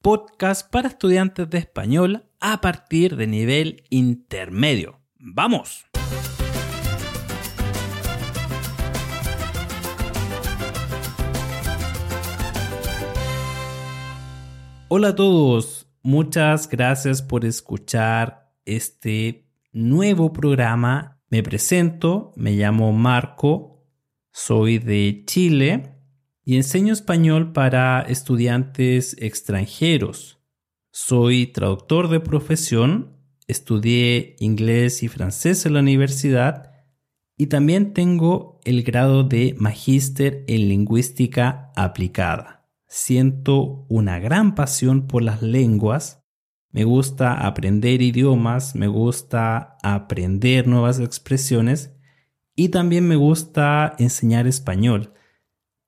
podcast para estudiantes de español a partir de nivel intermedio. ¡Vamos! Hola a todos, muchas gracias por escuchar este nuevo programa. Me presento, me llamo Marco, soy de Chile y enseño español para estudiantes extranjeros. Soy traductor de profesión, estudié inglés y francés en la universidad y también tengo el grado de magíster en lingüística aplicada siento una gran pasión por las lenguas. Me gusta aprender idiomas, me gusta aprender nuevas expresiones y también me gusta enseñar español.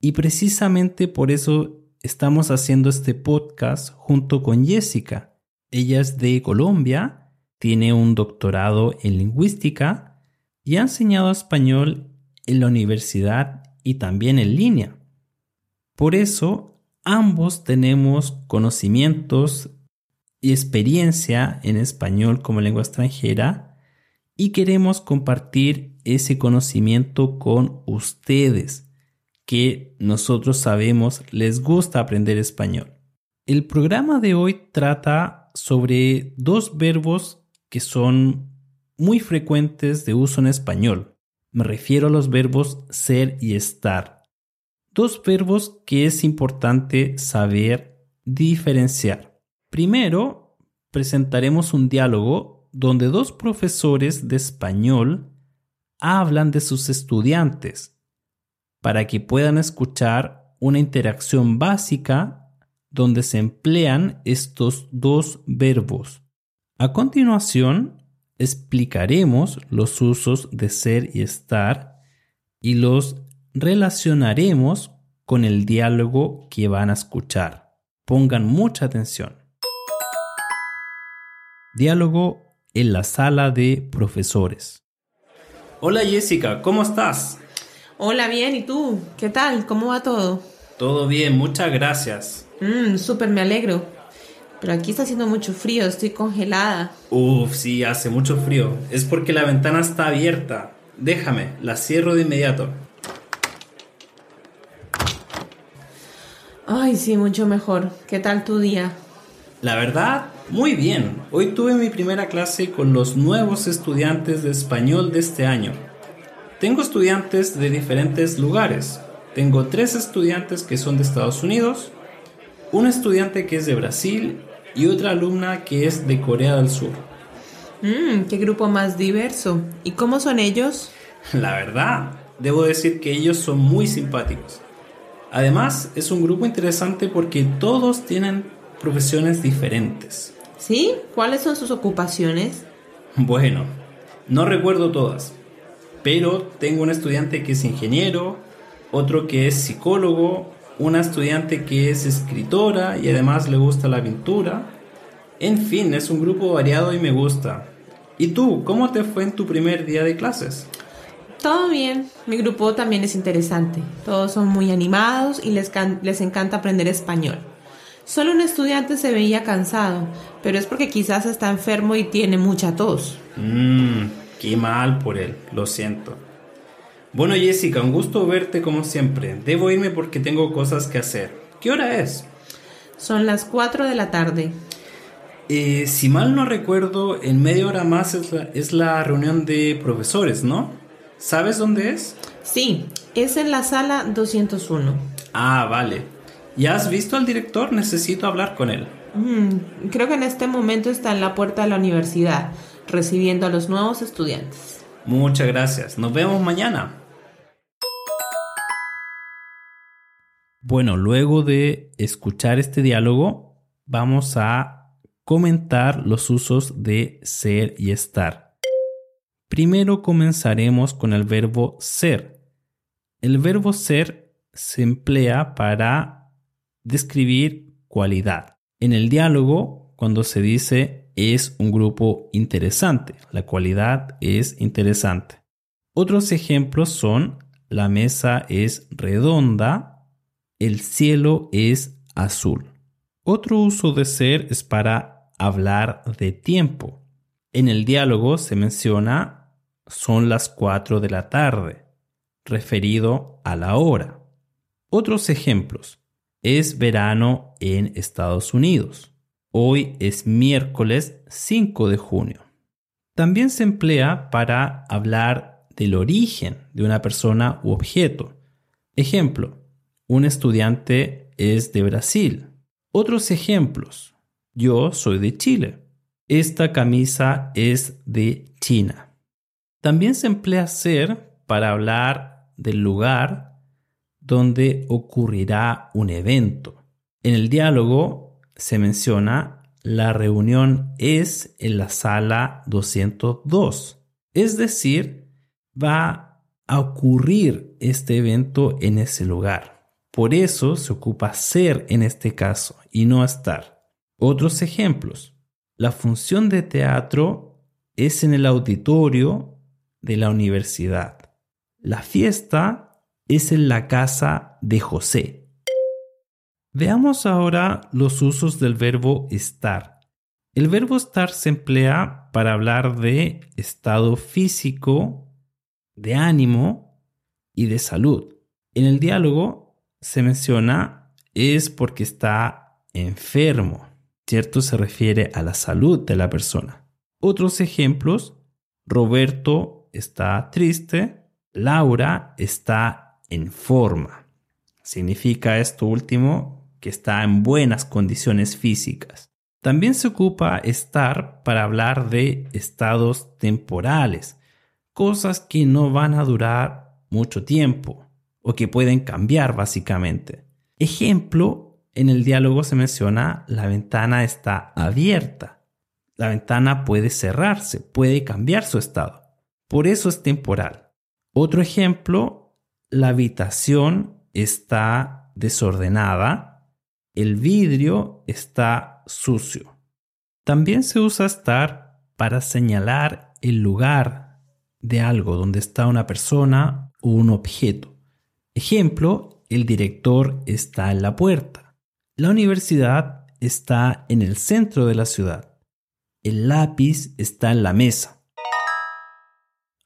Y precisamente por eso estamos haciendo este podcast junto con Jessica. Ella es de Colombia, tiene un doctorado en lingüística y ha enseñado español en la universidad y también en línea. Por eso ambos tenemos conocimientos y experiencia en español como lengua extranjera y queremos compartir ese conocimiento con ustedes que nosotros sabemos les gusta aprender español. El programa de hoy trata sobre dos verbos que son muy frecuentes de uso en español. Me refiero a los verbos ser y estar dos verbos que es importante saber diferenciar. Primero, presentaremos un diálogo donde dos profesores de español hablan de sus estudiantes para que puedan escuchar una interacción básica donde se emplean estos dos verbos. A continuación, explicaremos los usos de ser y estar y los relacionaremos con el diálogo que van a escuchar. Pongan mucha atención. Diálogo en la sala de profesores. Hola Jessica, ¿cómo estás? Hola, bien, ¿y tú? ¿Qué tal? ¿Cómo va todo? Todo bien, muchas gracias. Mmm, súper me alegro. Pero aquí está haciendo mucho frío, estoy congelada. Uf, sí, hace mucho frío. Es porque la ventana está abierta. Déjame, la cierro de inmediato. Ay, sí, mucho mejor. ¿Qué tal tu día? La verdad, muy bien. Hoy tuve mi primera clase con los nuevos estudiantes de español de este año. Tengo estudiantes de diferentes lugares. Tengo tres estudiantes que son de Estados Unidos, un estudiante que es de Brasil y otra alumna que es de Corea del Sur. Mmm, qué grupo más diverso. ¿Y cómo son ellos? La verdad, debo decir que ellos son muy simpáticos. Además, es un grupo interesante porque todos tienen profesiones diferentes. ¿Sí? ¿Cuáles son sus ocupaciones? Bueno, no recuerdo todas, pero tengo un estudiante que es ingeniero, otro que es psicólogo, una estudiante que es escritora y además le gusta la pintura. En fin, es un grupo variado y me gusta. ¿Y tú, cómo te fue en tu primer día de clases? Todo bien. Mi grupo también es interesante. Todos son muy animados y les, les encanta aprender español. Solo un estudiante se veía cansado, pero es porque quizás está enfermo y tiene mucha tos. Mm, Qué mal por él, lo siento. Bueno Jessica, un gusto verte como siempre. Debo irme porque tengo cosas que hacer. ¿Qué hora es? Son las 4 de la tarde. Eh, si mal no recuerdo, en media hora más es la, es la reunión de profesores, ¿no? ¿Sabes dónde es? Sí, es en la sala 201. Ah, vale. ¿Ya has visto al director? Necesito hablar con él. Mm, creo que en este momento está en la puerta de la universidad, recibiendo a los nuevos estudiantes. Muchas gracias. Nos vemos mañana. Bueno, luego de escuchar este diálogo, vamos a comentar los usos de ser y estar. Primero comenzaremos con el verbo ser. El verbo ser se emplea para describir cualidad. En el diálogo, cuando se dice es un grupo interesante, la cualidad es interesante. Otros ejemplos son la mesa es redonda el cielo es azul. Otro uso de ser es para hablar de tiempo. En el diálogo se menciona son las 4 de la tarde, referido a la hora. Otros ejemplos. Es verano en Estados Unidos. Hoy es miércoles 5 de junio. También se emplea para hablar del origen de una persona u objeto. Ejemplo, un estudiante es de Brasil. Otros ejemplos. Yo soy de Chile. Esta camisa es de China. También se emplea ser para hablar del lugar donde ocurrirá un evento. En el diálogo se menciona la reunión es en la sala 202. Es decir, va a ocurrir este evento en ese lugar. Por eso se ocupa ser en este caso y no estar. Otros ejemplos. La función de teatro es en el auditorio de la universidad. La fiesta es en la casa de José. Veamos ahora los usos del verbo estar. El verbo estar se emplea para hablar de estado físico, de ánimo y de salud. En el diálogo se menciona es porque está enfermo, ¿cierto? Se refiere a la salud de la persona. Otros ejemplos, Roberto está triste, Laura está en forma. Significa esto último que está en buenas condiciones físicas. También se ocupa estar para hablar de estados temporales, cosas que no van a durar mucho tiempo o que pueden cambiar básicamente. Ejemplo, en el diálogo se menciona la ventana está abierta. La ventana puede cerrarse, puede cambiar su estado. Por eso es temporal. Otro ejemplo, la habitación está desordenada, el vidrio está sucio. También se usa estar para señalar el lugar de algo donde está una persona o un objeto. Ejemplo, el director está en la puerta. La universidad está en el centro de la ciudad. El lápiz está en la mesa.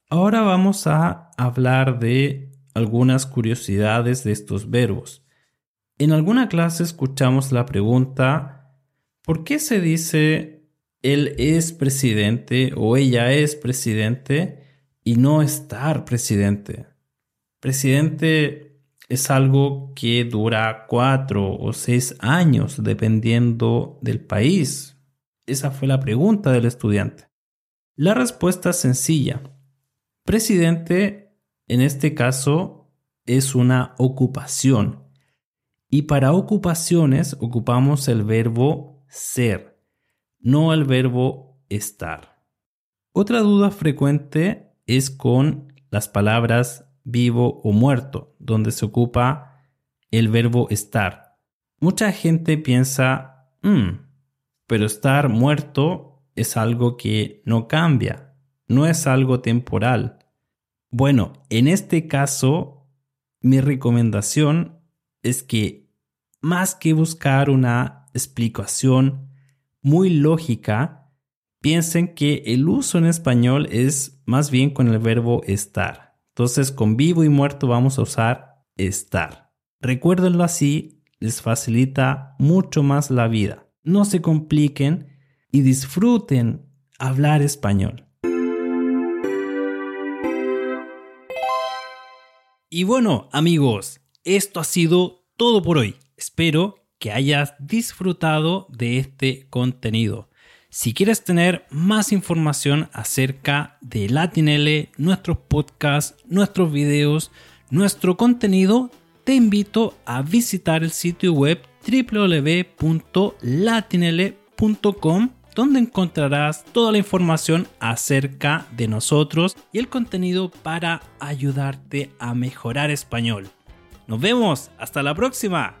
Ahora vamos a hablar de algunas curiosidades de estos verbos. En alguna clase escuchamos la pregunta, ¿por qué se dice él es presidente o ella es presidente y no estar presidente? Presidente es algo que dura cuatro o seis años dependiendo del país. Esa fue la pregunta del estudiante. La respuesta es sencilla. Presidente, en este caso, es una ocupación. Y para ocupaciones ocupamos el verbo ser, no el verbo estar. Otra duda frecuente es con las palabras vivo o muerto, donde se ocupa el verbo estar. Mucha gente piensa, mm, pero estar muerto es algo que no cambia, no es algo temporal. Bueno, en este caso, mi recomendación es que más que buscar una explicación muy lógica, piensen que el uso en español es más bien con el verbo estar. Entonces, con vivo y muerto vamos a usar estar. Recuérdenlo así, les facilita mucho más la vida. No se compliquen y disfruten hablar español. Y bueno, amigos, esto ha sido todo por hoy. Espero que hayas disfrutado de este contenido. Si quieres tener más información acerca de Latinele, nuestros podcasts, nuestros videos, nuestro contenido, te invito a visitar el sitio web www.latinele.com donde encontrarás toda la información acerca de nosotros y el contenido para ayudarte a mejorar español. Nos vemos, hasta la próxima.